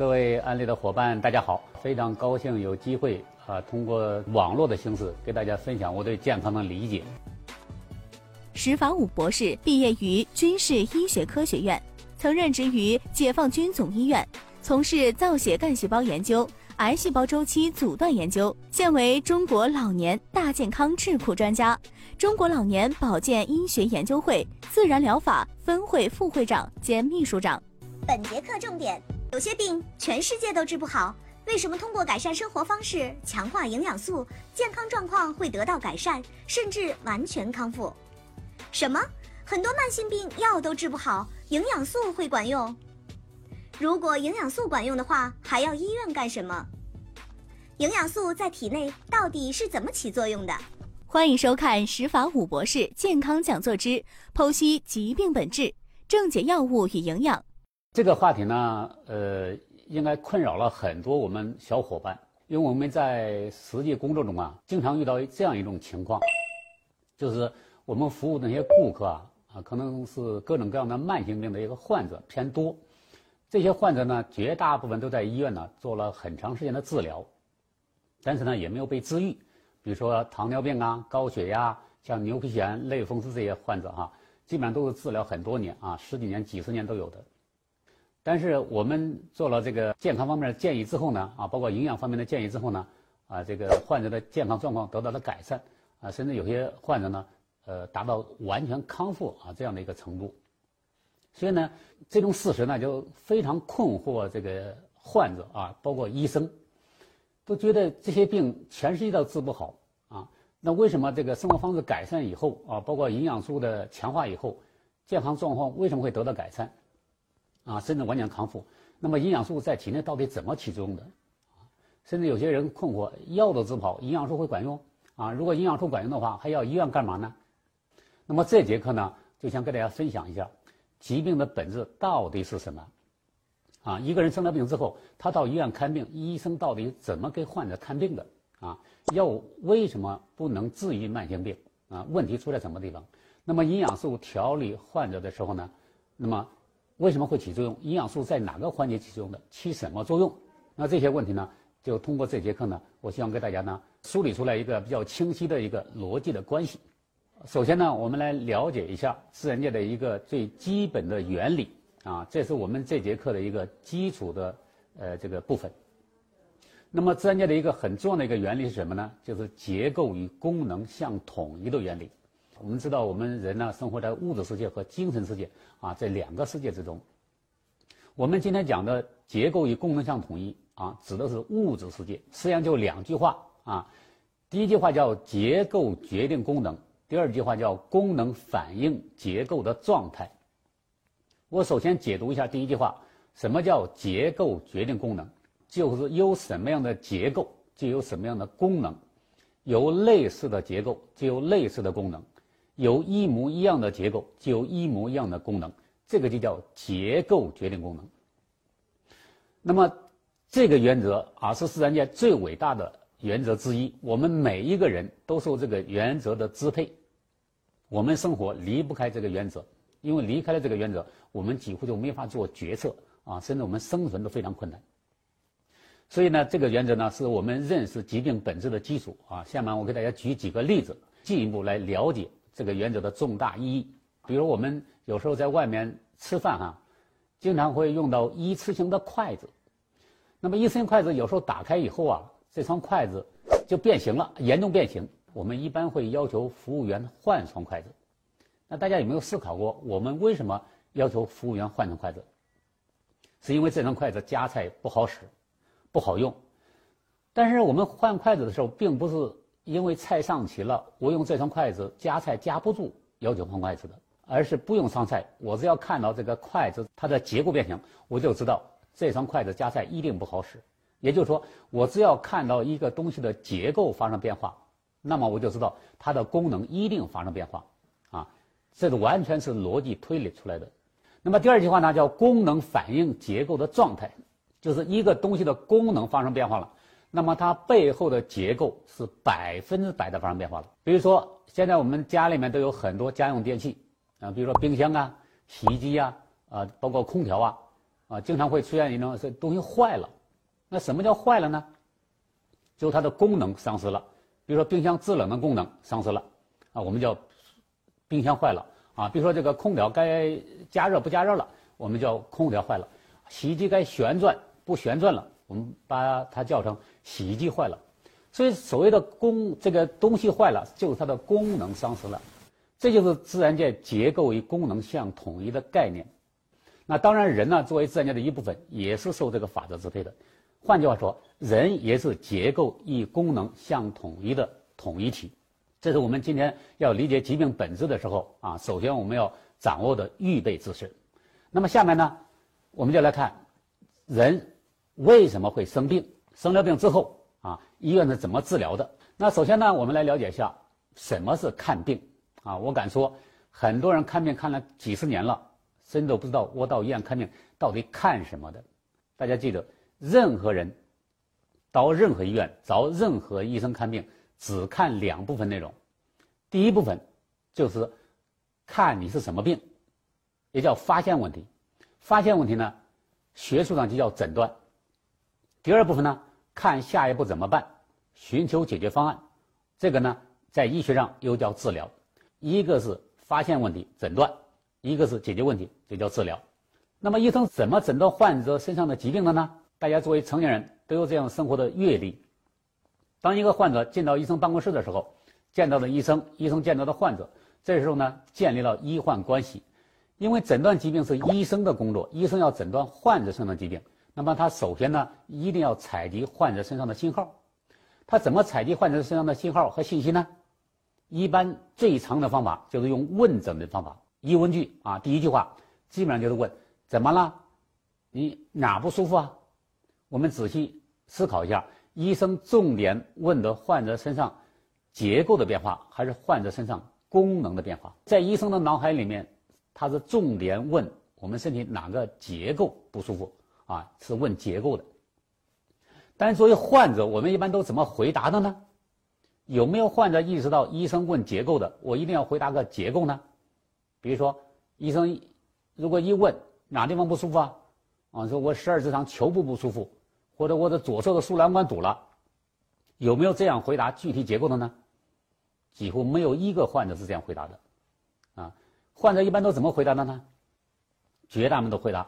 各位安利的伙伴，大家好！非常高兴有机会啊，通过网络的形式给大家分享我对健康的理解。石法武博士毕业于军事医学科学院，曾任职于解放军总医院，从事造血干细胞研究、癌细胞周期阻断研究，现为中国老年大健康智库专家，中国老年保健医学研究会自然疗法分会副会长兼秘书长。本节课重点。有些病全世界都治不好，为什么通过改善生活方式、强化营养素，健康状况会得到改善，甚至完全康复？什么？很多慢性病药都治不好，营养素会管用？如果营养素管用的话，还要医院干什么？营养素在体内到底是怎么起作用的？欢迎收看石法武博士健康讲座之剖析疾病本质，正解药物与营养。这个话题呢，呃，应该困扰了很多我们小伙伴，因为我们在实际工作中啊，经常遇到这样一种情况，就是我们服务那些顾客啊，啊，可能是各种各样的慢性病的一个患者偏多，这些患者呢，绝大部分都在医院呢做了很长时间的治疗，但是呢，也没有被治愈，比如说糖尿病啊、高血压、像牛皮癣、类风湿这些患者哈，基本上都是治疗很多年啊，十几年、几十年都有的。但是我们做了这个健康方面的建议之后呢，啊，包括营养方面的建议之后呢，啊，这个患者的健康状况得到了改善，啊，甚至有些患者呢，呃，达到完全康复啊这样的一个程度。所以呢，这种事实呢就非常困惑这个患者啊，包括医生，都觉得这些病全世界都治不好啊，那为什么这个生活方式改善以后啊，包括营养素的强化以后，健康状况为什么会得到改善？啊，甚至完全康复。那么营养素在体内到底怎么起作用的？甚至有些人困惑，药都治不好，营养素会管用？啊，如果营养素管用的话，还要医院干嘛呢？那么这节课呢，就想跟大家分享一下，疾病的本质到底是什么？啊，一个人生了病之后，他到医院看病，医生到底怎么给患者看病的？啊，药物为什么不能治愈慢性病？啊，问题出在什么地方？那么营养素调理患者的时候呢，那么为什么会起作用？营养素在哪个环节起作用的？起什么作用？那这些问题呢，就通过这节课呢，我希望给大家呢梳理出来一个比较清晰的一个逻辑的关系。首先呢，我们来了解一下自然界的一个最基本的原理啊，这是我们这节课的一个基础的呃这个部分。那么自然界的一个很重要的一个原理是什么呢？就是结构与功能相统一的原理。我们知道，我们人呢生活在物质世界和精神世界啊这两个世界之中。我们今天讲的结构与功能相统一啊，指的是物质世界。实际上就两句话啊，第一句话叫结构决定功能，第二句话叫功能反映结构的状态。我首先解读一下第一句话，什么叫结构决定功能？就是有什么样的结构，就有什么样的功能；有类似的结构，就有类似的功能。有一模一样的结构，就有一模一样的功能，这个就叫结构决定功能。那么，这个原则啊是自然界最伟大的原则之一。我们每一个人都受这个原则的支配，我们生活离不开这个原则，因为离开了这个原则，我们几乎就没法做决策啊，甚至我们生存都非常困难。所以呢，这个原则呢是我们认识疾病本质的基础啊。下面我给大家举几个例子，进一步来了解。这个原则的重大意义，比如我们有时候在外面吃饭哈，经常会用到一次性的筷子。那么一次性筷子有时候打开以后啊，这双筷子就变形了，严重变形。我们一般会要求服务员换双筷子。那大家有没有思考过，我们为什么要求服务员换双筷子？是因为这双筷子夹菜不好使，不好用。但是我们换筷子的时候，并不是。因为菜上齐了，我用这双筷子夹菜夹不住，要求换筷子的，而是不用上菜，我只要看到这个筷子它的结构变形，我就知道这双筷子夹菜一定不好使。也就是说，我只要看到一个东西的结构发生变化，那么我就知道它的功能一定发生变化。啊，这是完全是逻辑推理出来的。那么第二句话呢，叫功能反映结构的状态，就是一个东西的功能发生变化了。那么它背后的结构是百分之百的发生变化了。比如说，现在我们家里面都有很多家用电器，啊，比如说冰箱啊、洗衣机啊，啊，包括空调啊，啊，经常会出现一种是东西坏了。那什么叫坏了呢？就是它的功能丧失了。比如说冰箱制冷的功能丧失了，啊，我们叫冰箱坏了啊。比如说这个空调该加热不加热了，我们叫空调坏了。洗衣机该旋转不旋转了，我们把它叫成洗衣机坏了。所以所谓的功这个东西坏了，就是它的功能丧失了。这就是自然界结构与功能相统一的概念。那当然，人呢作为自然界的一部分，也是受这个法则支配的。换句话说，人也是结构与功能相统一的统一体。这是我们今天要理解疾病本质的时候啊，首先我们要掌握的预备知识。那么下面呢，我们就来看人为什么会生病，生了病之后啊，医院是怎么治疗的。那首先呢，我们来了解一下什么是看病啊。我敢说，很多人看病看了几十年了，甚至都不知道我到医院看病到底看什么的。大家记得。任何人到任何医院找任何医生看病，只看两部分内容。第一部分就是看你是什么病，也叫发现问题。发现问题呢，学术上就叫诊断。第二部分呢，看下一步怎么办，寻求解决方案。这个呢，在医学上又叫治疗。一个是发现问题诊断，一个是解决问题，就叫治疗。那么医生怎么诊断患者身上的疾病的呢？大家作为成年人都有这样生活的阅历。当一个患者进到医生办公室的时候，见到的医生，医生见到的患者，这时候呢，建立了医患关系。因为诊断疾病是医生的工作，医生要诊断患者身上的疾病，那么他首先呢，一定要采集患者身上的信号。他怎么采集患者身上的信号和信息呢？一般最常的方法就是用问诊的方法，疑问句啊，第一句话基本上就是问：怎么了？你哪不舒服啊？我们仔细思考一下，医生重点问的患者身上结构的变化，还是患者身上功能的变化？在医生的脑海里面，他是重点问我们身体哪个结构不舒服啊？是问结构的。但是作为患者，我们一般都怎么回答的呢？有没有患者意识到医生问结构的，我一定要回答个结构呢？比如说，医生如果一问哪地方不舒服啊？啊，说我十二指肠球部不舒服。或者我的左侧的输卵管堵了，有没有这样回答具体结构的呢？几乎没有一个患者是这样回答的，啊，患者一般都怎么回答的呢？绝大部分都回答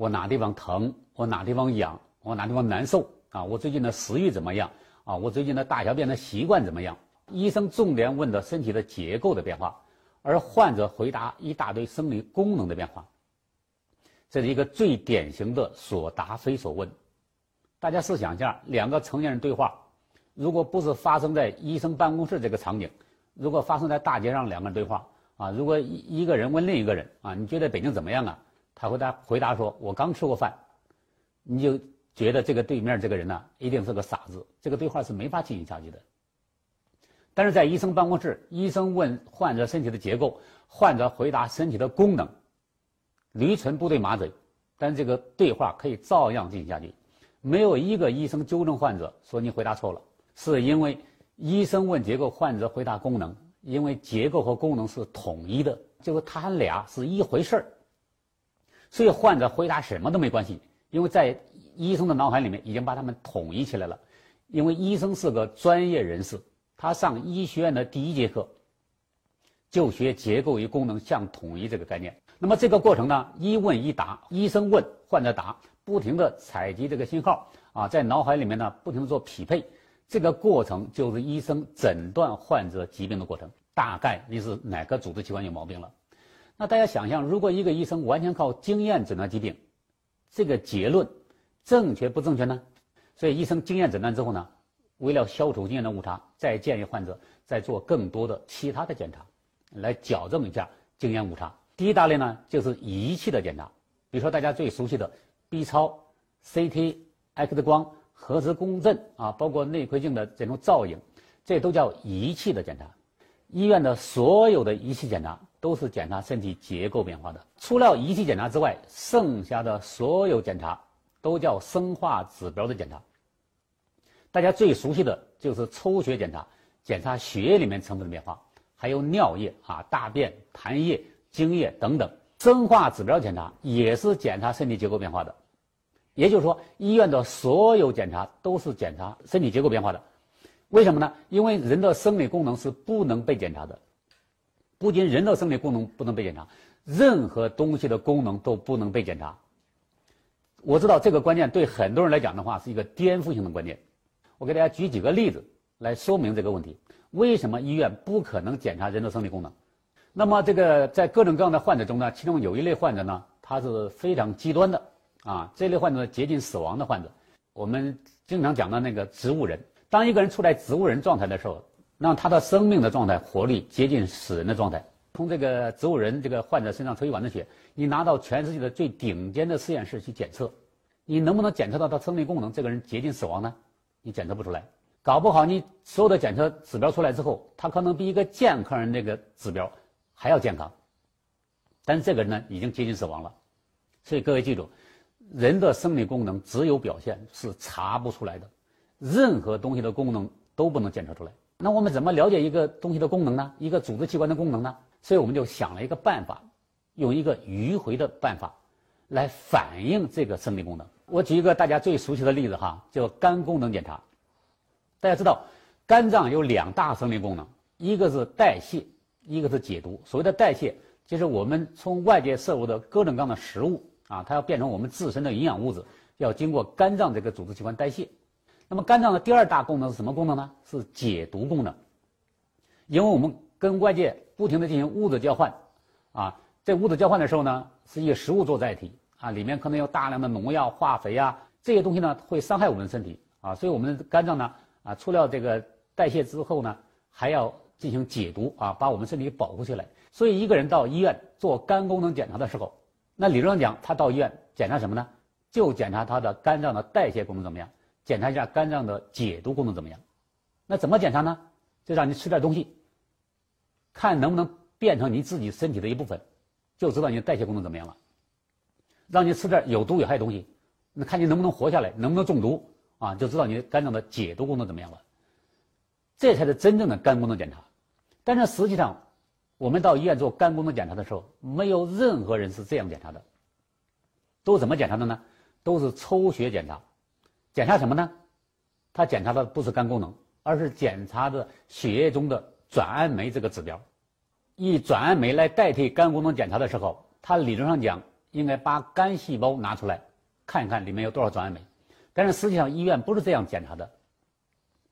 我哪地方疼，我哪地方痒，我哪地方难受啊，我最近的食欲怎么样啊，我最近的大小便的习惯怎么样？医生重点问的身体的结构的变化，而患者回答一大堆生理功能的变化，这是一个最典型的所答非所问。大家试想一下，两个成年人对话，如果不是发生在医生办公室这个场景，如果发生在大街上两个人对话啊，如果一一个人问另一个人啊，你觉得北京怎么样啊？他回答回答说：“我刚吃过饭。”你就觉得这个对面这个人呢，一定是个傻子。这个对话是没法进行下去的。但是在医生办公室，医生问患者身体的结构，患者回答身体的功能，驴唇不对马嘴，但这个对话可以照样进行下去。没有一个医生纠正患者说你回答错了，是因为医生问结构，患者回答功能，因为结构和功能是统一的，就是他俩是一回事儿。所以患者回答什么都没关系，因为在医生的脑海里面已经把他们统一起来了。因为医生是个专业人士，他上医学院的第一节课就学结构与功能相统一这个概念。那么这个过程呢，一问一答，医生问，患者答。不停的采集这个信号啊，在脑海里面呢，不停的做匹配，这个过程就是医生诊断患者疾病的过程。大概你是哪个组织器官有毛病了？那大家想象，如果一个医生完全靠经验诊断疾病，这个结论正确不正确呢？所以医生经验诊断之后呢，为了消除经验的误差，再建议患者再做更多的其他的检查，来矫正一下经验误差。第一大类呢，就是仪器的检查，比如说大家最熟悉的。B 超、CT、X 光、核磁共振啊，包括内窥镜的这种造影，这都叫仪器的检查。医院的所有的仪器检查都是检查身体结构变化的。除了仪器检查之外，剩下的所有检查都叫生化指标的检查。大家最熟悉的就是抽血检查，检查血液里面成分的变化，还有尿液啊、大便、痰液、精液等等。生化指标检查也是检查身体结构变化的。也就是说，医院的所有检查都是检查身体结构变化的。为什么呢？因为人的生理功能是不能被检查的。不仅人的生理功能不能被检查，任何东西的功能都不能被检查。我知道这个观念对很多人来讲的话是一个颠覆性的观念。我给大家举几个例子来说明这个问题：为什么医院不可能检查人的生理功能？那么，这个在各种各样的患者中呢，其中有一类患者呢，他是非常极端的啊，这类患者接近死亡的患者。我们经常讲的那个植物人，当一个人处在植物人状态的时候。让他的生命的状态、活力接近死人的状态。从这个植物人这个患者身上抽一管子血，你拿到全世界的最顶尖的实验室去检测，你能不能检测到他生命功能？这个人接近死亡呢？你检测不出来。搞不好你所有的检测指标出来之后，他可能比一个健康人那个指标还要健康，但是这个人呢已经接近死亡了。所以各位记住，人的生理功能只有表现是查不出来的，任何东西的功能都不能检测出来。那我们怎么了解一个东西的功能呢？一个组织器官的功能呢？所以我们就想了一个办法，用一个迂回的办法，来反映这个生理功能。我举一个大家最熟悉的例子哈，叫肝功能检查。大家知道，肝脏有两大生理功能，一个是代谢，一个是解毒。所谓的代谢，就是我们从外界摄入的各种各样的食物啊，它要变成我们自身的营养物质，要经过肝脏这个组织器官代谢。那么肝脏的第二大功能是什么功能呢？是解毒功能。因为我们跟外界不停的进行物质交换，啊，在物质交换的时候呢，是以食物做载体，啊，里面可能有大量的农药、化肥啊，这些东西呢会伤害我们的身体，啊，所以我们的肝脏呢，啊，除了这个代谢之后呢，还要进行解毒，啊，把我们身体保护起来。所以一个人到医院做肝功能检查的时候，那理论上讲，他到医院检查什么呢？就检查他的肝脏的代谢功能怎么样。检查一下肝脏的解毒功能怎么样？那怎么检查呢？就让你吃点东西，看能不能变成你自己身体的一部分，就知道你的代谢功能怎么样了。让你吃点有毒有害东西，那看你能不能活下来，能不能中毒啊？就知道你肝脏的解毒功能怎么样了。这才是真正的肝功能检查。但是实际上，我们到医院做肝功能检查的时候，没有任何人是这样检查的。都怎么检查的呢？都是抽血检查。检查什么呢？他检查的不是肝功能，而是检查的血液中的转氨酶这个指标。以转氨酶来代替肝功能检查的时候，他理论上讲应该把肝细胞拿出来，看一看里面有多少转氨酶。但是实际上医院不是这样检查的，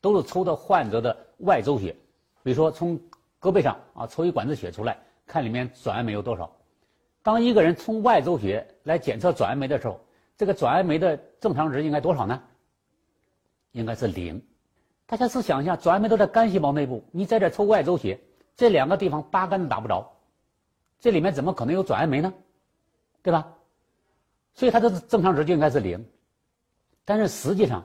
都是抽的患者的外周血，比如说从胳膊上啊抽一管子血出来，看里面转氨酶有多少。当一个人从外周血来检测转氨酶的时候，这个转氨酶的正常值应该多少呢？应该是零。大家试想一下，转氨酶都在肝细胞内部，你在这抽外周血，这两个地方八竿子打不着，这里面怎么可能有转氨酶呢？对吧？所以它的正常值就应该是零。但是实际上，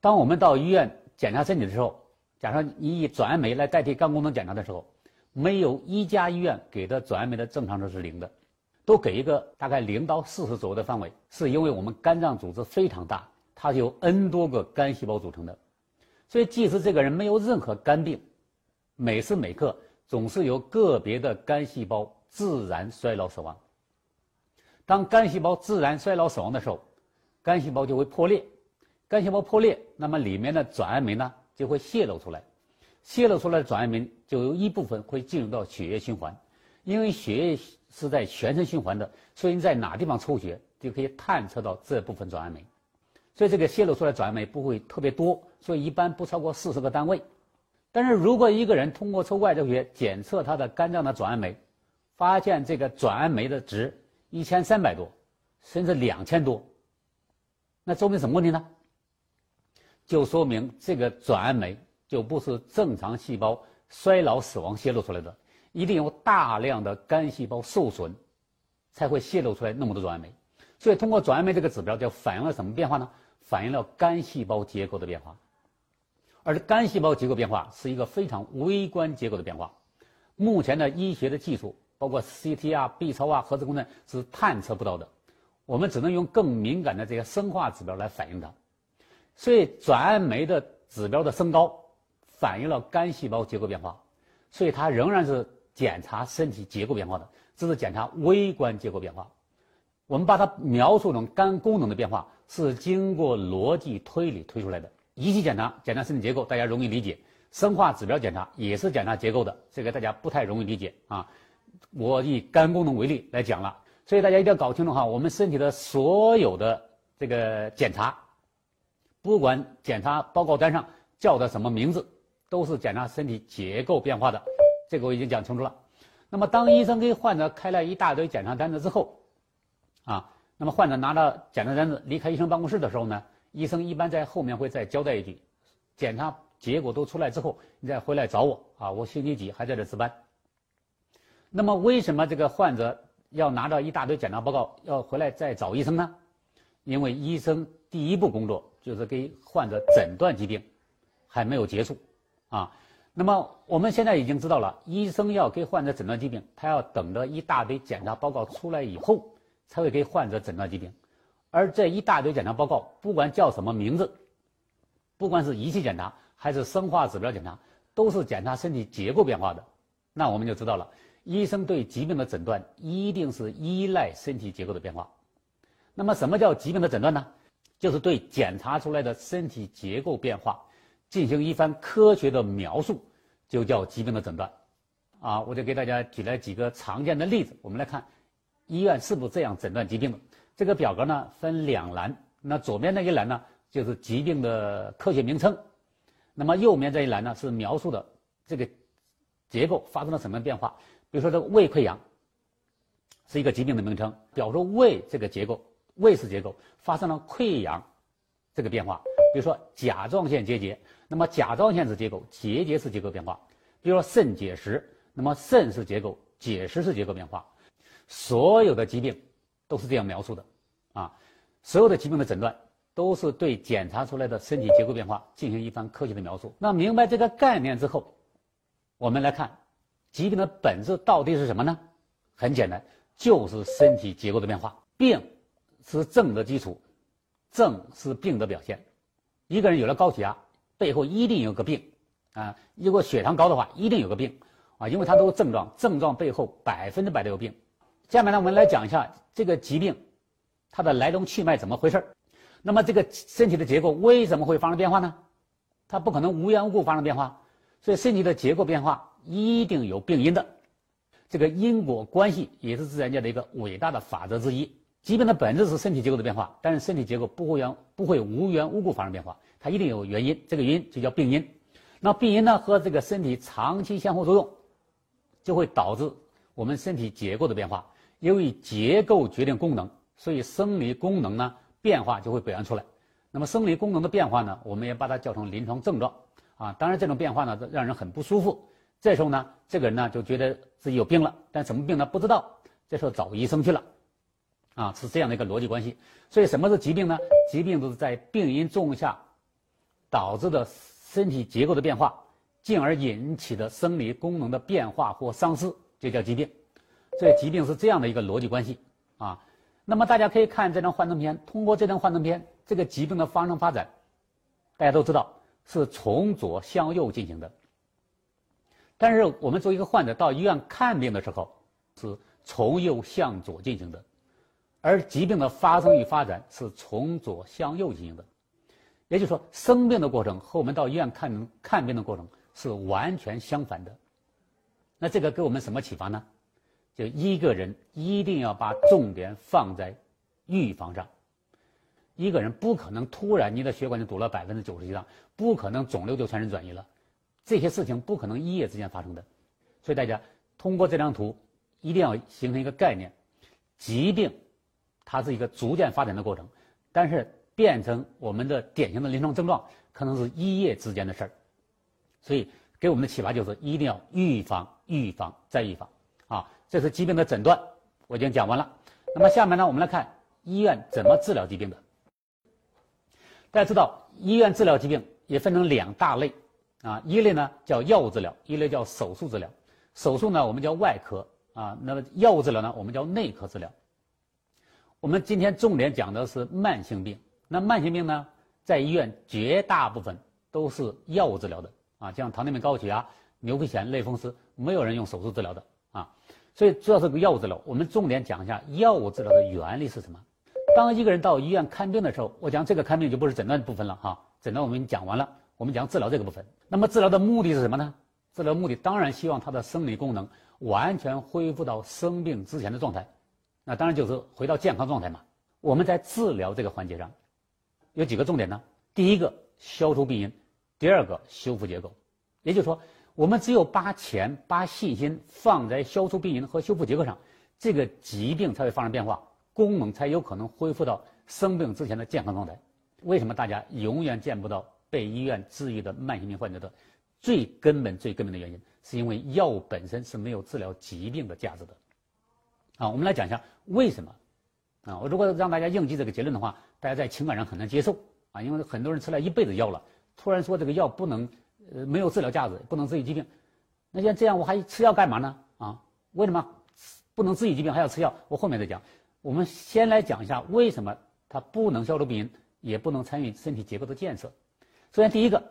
当我们到医院检查身体的时候，假设你以转氨酶来代替肝功能检查的时候，没有一家医院给的转氨酶的正常值是零的。都给一个大概零到四十左右的范围，是因为我们肝脏组织非常大，它是由 N 多个肝细胞组成的，所以即使这个人没有任何肝病，每时每刻总是有个别的肝细胞自然衰老死亡。当肝细胞自然衰老死亡的时候，肝细胞就会破裂，肝细胞破裂，那么里面的转氨酶呢就会泄露出来，泄露出来的转氨酶就有一部分会进入到血液循环，因为血液。是在全身循环的，所以你在哪地方抽血就可以探测到这部分转氨酶，所以这个泄露出来转氨酶不会特别多，所以一般不超过四十个单位。但是如果一个人通过抽外周血检测他的肝脏的转氨酶，发现这个转氨酶的值一千三百多，甚至两千多，那说明什么问题呢？就说明这个转氨酶就不是正常细胞衰老死亡泄露出来的。一定有大量的肝细胞受损，才会泄露出来那么多转氨酶。所以，通过转氨酶这个指标，就反映了什么变化呢？反映了肝细胞结构的变化。而肝细胞结构变化是一个非常微观结构的变化。目前的医学的技术，包括 CT 啊、B 超啊、核磁共振，是探测不到的。我们只能用更敏感的这些生化指标来反映它。所以，转氨酶的指标的升高，反映了肝细胞结构变化。所以，它仍然是。检查身体结构变化的，这是检查微观结构变化。我们把它描述成肝功能的变化，是经过逻辑推理推出来的。仪器检查检查身体结构，大家容易理解；生化指标检查也是检查结构的，这个大家不太容易理解啊。我以肝功能为例来讲了，所以大家一定要搞清楚哈，我们身体的所有的这个检查，不管检查报告单上叫的什么名字，都是检查身体结构变化的。这个我已经讲清楚了。那么，当医生给患者开了一大堆检查单子之后，啊，那么患者拿到检查单子离开医生办公室的时候呢，医生一般在后面会再交代一句：检查结果都出来之后，你再回来找我啊，我星期几还在这值班。那么，为什么这个患者要拿着一大堆检查报告要回来再找医生呢？因为医生第一步工作就是给患者诊断疾病，还没有结束，啊。那么我们现在已经知道了，医生要给患者诊断疾病，他要等着一大堆检查报告出来以后，才会给患者诊断疾病。而这一大堆检查报告，不管叫什么名字，不管是仪器检查还是生化指标检查，都是检查身体结构变化的。那我们就知道了，医生对疾病的诊断一定是依赖身体结构的变化。那么什么叫疾病的诊断呢？就是对检查出来的身体结构变化。进行一番科学的描述，就叫疾病的诊断，啊，我就给大家举了几个常见的例子，我们来看，医院是不是这样诊断疾病的？这个表格呢分两栏，那左边那一栏呢就是疾病的科学名称，那么右面这一栏呢是描述的这个结构发生了什么变化。比如说这个胃溃疡是一个疾病的名称，表述胃这个结构，胃室结构发生了溃疡这个变化。比如说甲状腺结节。那么甲状腺是结构、结节是结构变化，比如说肾结石，那么肾是结构、结石是结构变化，所有的疾病都是这样描述的，啊，所有的疾病的诊断都是对检查出来的身体结构变化进行一番科学的描述。那明白这个概念之后，我们来看疾病的本质到底是什么呢？很简单，就是身体结构的变化。病是症的基础，症是病的表现。一个人有了高血压。背后一定有个病，啊，如果血糖高的话，一定有个病，啊，因为它都是症状，症状背后百分之百都有病。下面呢，我们来讲一下这个疾病，它的来龙去脉怎么回事那么这个身体的结构为什么会发生变化呢？它不可能无缘无故发生变化，所以身体的结构变化一定有病因的。这个因果关系也是自然界的一个伟大的法则之一。疾病的本质是身体结构的变化，但是身体结构不会缘不会无缘无故发生变化。它一定有原因，这个原因就叫病因。那病因呢和这个身体长期相互作用，就会导致我们身体结构的变化。由于结构决定功能，所以生理功能呢变化就会表现出来。那么生理功能的变化呢，我们也把它叫成临床症状啊。当然这种变化呢让人很不舒服。这时候呢，这个人呢就觉得自己有病了，但什么病呢不知道。这时候找医生去了，啊，是这样的一个逻辑关系。所以什么是疾病呢？疾病都是在病因作用下。导致的身体结构的变化，进而引起的生理功能的变化或丧失，就叫疾病。这疾病是这样的一个逻辑关系啊。那么大家可以看这张幻灯片，通过这张幻灯片，这个疾病的发生发展，大家都知道是从左向右进行的。但是我们作为一个患者到医院看病的时候，是从右向左进行的，而疾病的发生与发展是从左向右进行的。也就是说，生病的过程和我们到医院看看病的过程是完全相反的。那这个给我们什么启发呢？就一个人一定要把重点放在预防上。一个人不可能突然你的血管就堵了百分之九十以上，不可能肿瘤就全身转移了，这些事情不可能一夜之间发生的。所以大家通过这张图，一定要形成一个概念：疾病它是一个逐渐发展的过程，但是。变成我们的典型的临床症状，可能是一夜之间的事儿，所以给我们的启发就是一定要预防、预防再预防！这是疾病的诊断，我已经讲完了。那么下面呢，我们来看医院怎么治疗疾病的。大家知道，医院治疗疾病也分成两大类啊，一类呢叫药物治疗，一类叫手术治疗。手术呢，我们叫外科啊；那么药物治疗呢，我们叫内科治疗。我们今天重点讲的是慢性病。那慢性病呢，在医院绝大部分都是药物治疗的啊，像糖尿病、高血压、牛皮癣、类风湿，没有人用手术治疗的。所以主要是个药物治疗。我们重点讲一下药物治疗的原理是什么？当一个人到医院看病的时候，我讲这个看病就不是诊断部分了哈，诊断我们讲完了，我们讲治疗这个部分。那么治疗的目的是什么呢？治疗目的当然希望他的生理功能完全恢复到生病之前的状态，那当然就是回到健康状态嘛。我们在治疗这个环节上有几个重点呢？第一个消除病因，第二个修复结构。也就是说，我们只有把钱、把信心放在消除病因和修复结构上，这个疾病才会发生变化，功能才有可能恢复到生病之前的健康状态。为什么大家永远见不到被医院治愈的慢性病患者的？最根本、最根本的原因，是因为药物本身是没有治疗疾病的价值的。啊，我们来讲一下为什么。啊，我如果让大家硬记这个结论的话，大家在情感上很难接受。啊，因为很多人吃了一辈子药了，突然说这个药不能，呃，没有治疗价值，不能治愈疾病。那像这样，我还吃药干嘛呢？啊，为什么不能治愈疾病还要吃药？我后面再讲。我们先来讲一下为什么它不能消除病因，也不能参与身体结构的建设。首先，第一个。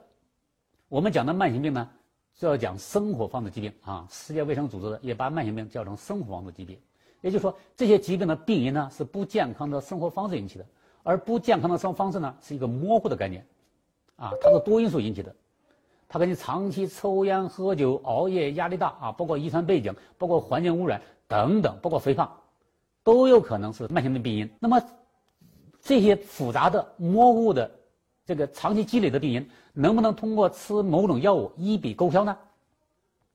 我们讲的慢性病呢，就要讲生活方式疾病啊。世界卫生组织也把慢性病叫成生活方式疾病，也就是说，这些疾病的病因呢是不健康的生活方式引起的，而不健康的生活方式呢是一个模糊的概念，啊，它是多因素引起的，它跟你长期抽烟、喝酒、熬夜、压力大啊，包括遗传背景、包括环境污染等等，包括肥胖，都有可能是慢性病病因。那么，这些复杂的、模糊的。这个长期积累的病因能不能通过吃某种药物一笔勾销呢？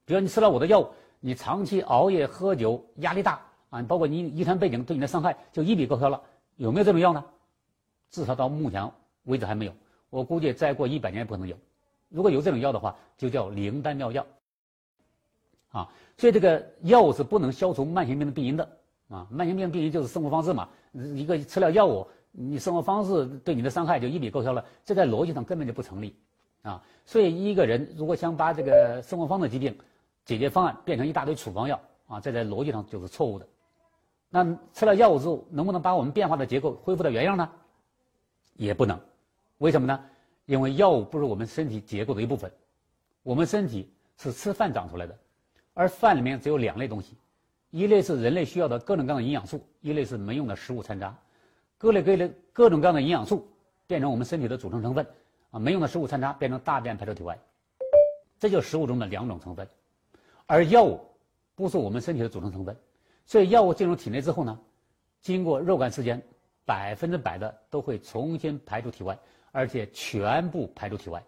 比如你吃了我的药物，你长期熬夜、喝酒、压力大啊，包括你遗传背景对你的伤害，就一笔勾销了？有没有这种药呢？至少到目前为止还没有。我估计再过一百年也不可能有。如果有这种药的话，就叫灵丹妙药。啊，所以这个药物是不能消除慢性病的病因的啊。慢性病病因就是生活方式嘛，一个吃了药物。你生活方式对你的伤害就一笔勾销了，这在逻辑上根本就不成立，啊！所以一个人如果想把这个生活方式疾病解决方案变成一大堆处方药，啊，这在逻辑上就是错误的。那吃了药物之后，能不能把我们变化的结构恢复到原样呢？也不能。为什么呢？因为药物不是我们身体结构的一部分，我们身体是吃饭长出来的，而饭里面只有两类东西，一类是人类需要的各种各样的营养素，一类是没用的食物残渣。各类各类各种各样的营养素变成我们身体的组成成分，啊，没用的食物残渣变成大便排出体外，这就是食物中的两种成分。而药物不是我们身体的组成成分，所以药物进入体内之后呢，经过若干时间，百分之百的都会重新排出体外，而且全部排出体外。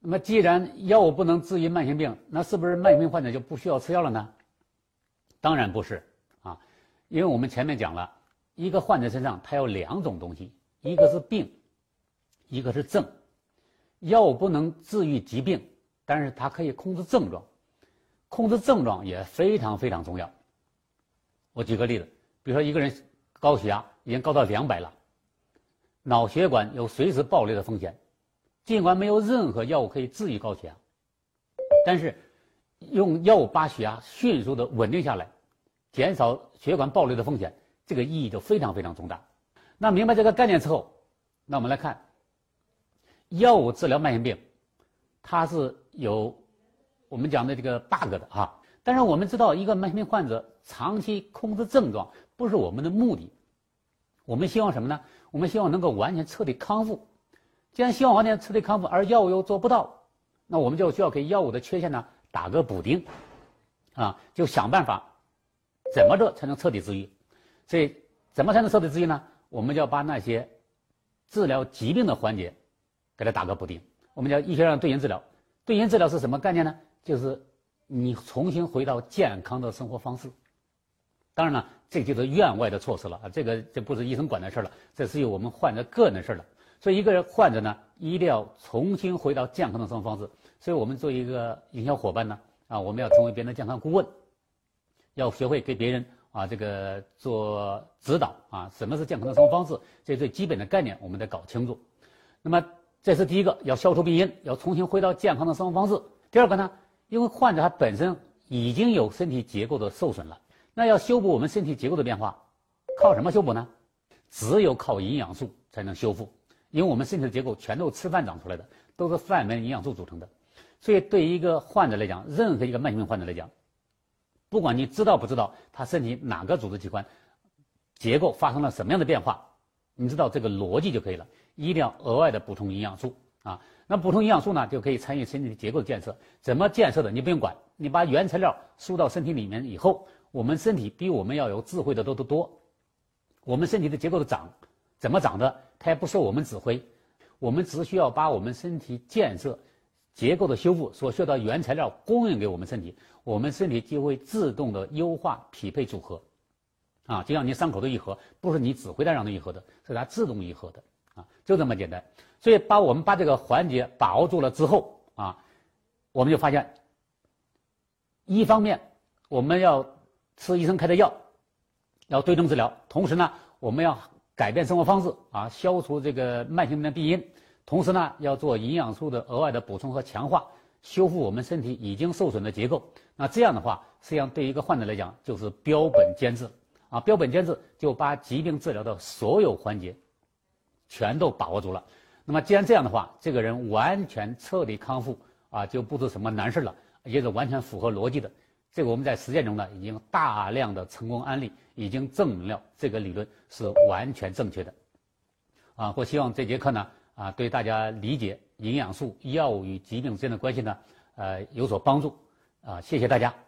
那么，既然药物不能治愈慢性病，那是不是慢性病患者就不需要吃药了呢？当然不是啊，因为我们前面讲了。一个患者身上他有两种东西，一个是病，一个是症。药物不能治愈疾病，但是它可以控制症状，控制症状也非常非常重要。我举个例子，比如说一个人高血压已经高到两百了，脑血管有随时爆裂的风险，尽管没有任何药物可以治愈高血压，但是用药物把血压迅速的稳定下来，减少血管爆裂的风险。这个意义就非常非常重大。那明白这个概念之后，那我们来看，药物治疗慢性病，它是有我们讲的这个 bug 的哈。但是我们知道，一个慢性病患者长期控制症状不是我们的目的。我们希望什么呢？我们希望能够完全彻底康复。既然希望完全彻底康复，而药物又做不到，那我们就需要给药物的缺陷呢打个补丁，啊，就想办法怎么着才能彻底治愈。所以，怎么才能彻底治愈呢？我们就要把那些治疗疾病的环节给它打个补丁。我们叫医学上对因治疗。对因治疗是什么概念呢？就是你重新回到健康的生活方式。当然了，这就是院外的措施了啊，这个这不是医生管的事了，这是由我们患者个人的事了。所以，一个人患者呢，一定要重新回到健康的生活方式。所以我们作为一个营销伙伴呢，啊，我们要成为别人的健康顾问，要学会给别人。啊，这个做指导啊，什么是健康的生活方式？这最基本的概念，我们得搞清楚。那么，这是第一个，要消除病因，要重新回到健康的生活方式。第二个呢，因为患者他本身已经有身体结构的受损了，那要修补我们身体结构的变化，靠什么修补呢？只有靠营养素才能修复，因为我们身体的结构全都吃饭长出来的，都是饭里面营养素组成的。所以，对于一个患者来讲，任何一个慢性病患者来讲，不管你知道不知道他身体哪个组织器官结构发生了什么样的变化，你知道这个逻辑就可以了。一定要额外的补充营养素啊。那补充营养素呢，就可以参与身体的结构的建设。怎么建设的？你不用管，你把原材料输到身体里面以后，我们身体比我们要有智慧的多得多。我们身体的结构的长，怎么长的？它也不受我们指挥，我们只需要把我们身体建设、结构的修复所需要的原材料供应给我们身体，我们身体就会自动的优化匹配组合。啊，就像你伤口的愈合，不是你指挥它让它愈合的，是它自动愈合的。啊，就这么简单。所以，把我们把这个环节把握住了之后，啊，我们就发现，一方面我们要吃医生开的药，要对症治疗；同时呢，我们要改变生活方式，啊，消除这个慢性病的病因；同时呢，要做营养素的额外的补充和强化，修复我们身体已经受损的结构。那这样的话，实际上对一个患者来讲，就是标本兼治。啊，标本兼治就把疾病治疗的所有环节。全都把握住了，那么既然这样的话，这个人完全彻底康复啊，就不是什么难事了，也是完全符合逻辑的。这个我们在实践中呢，已经大量的成功案例已经证明了这个理论是完全正确的。啊，我希望这节课呢，啊，对大家理解营养素、药物与疾病之间的关系呢，呃，有所帮助。啊，谢谢大家。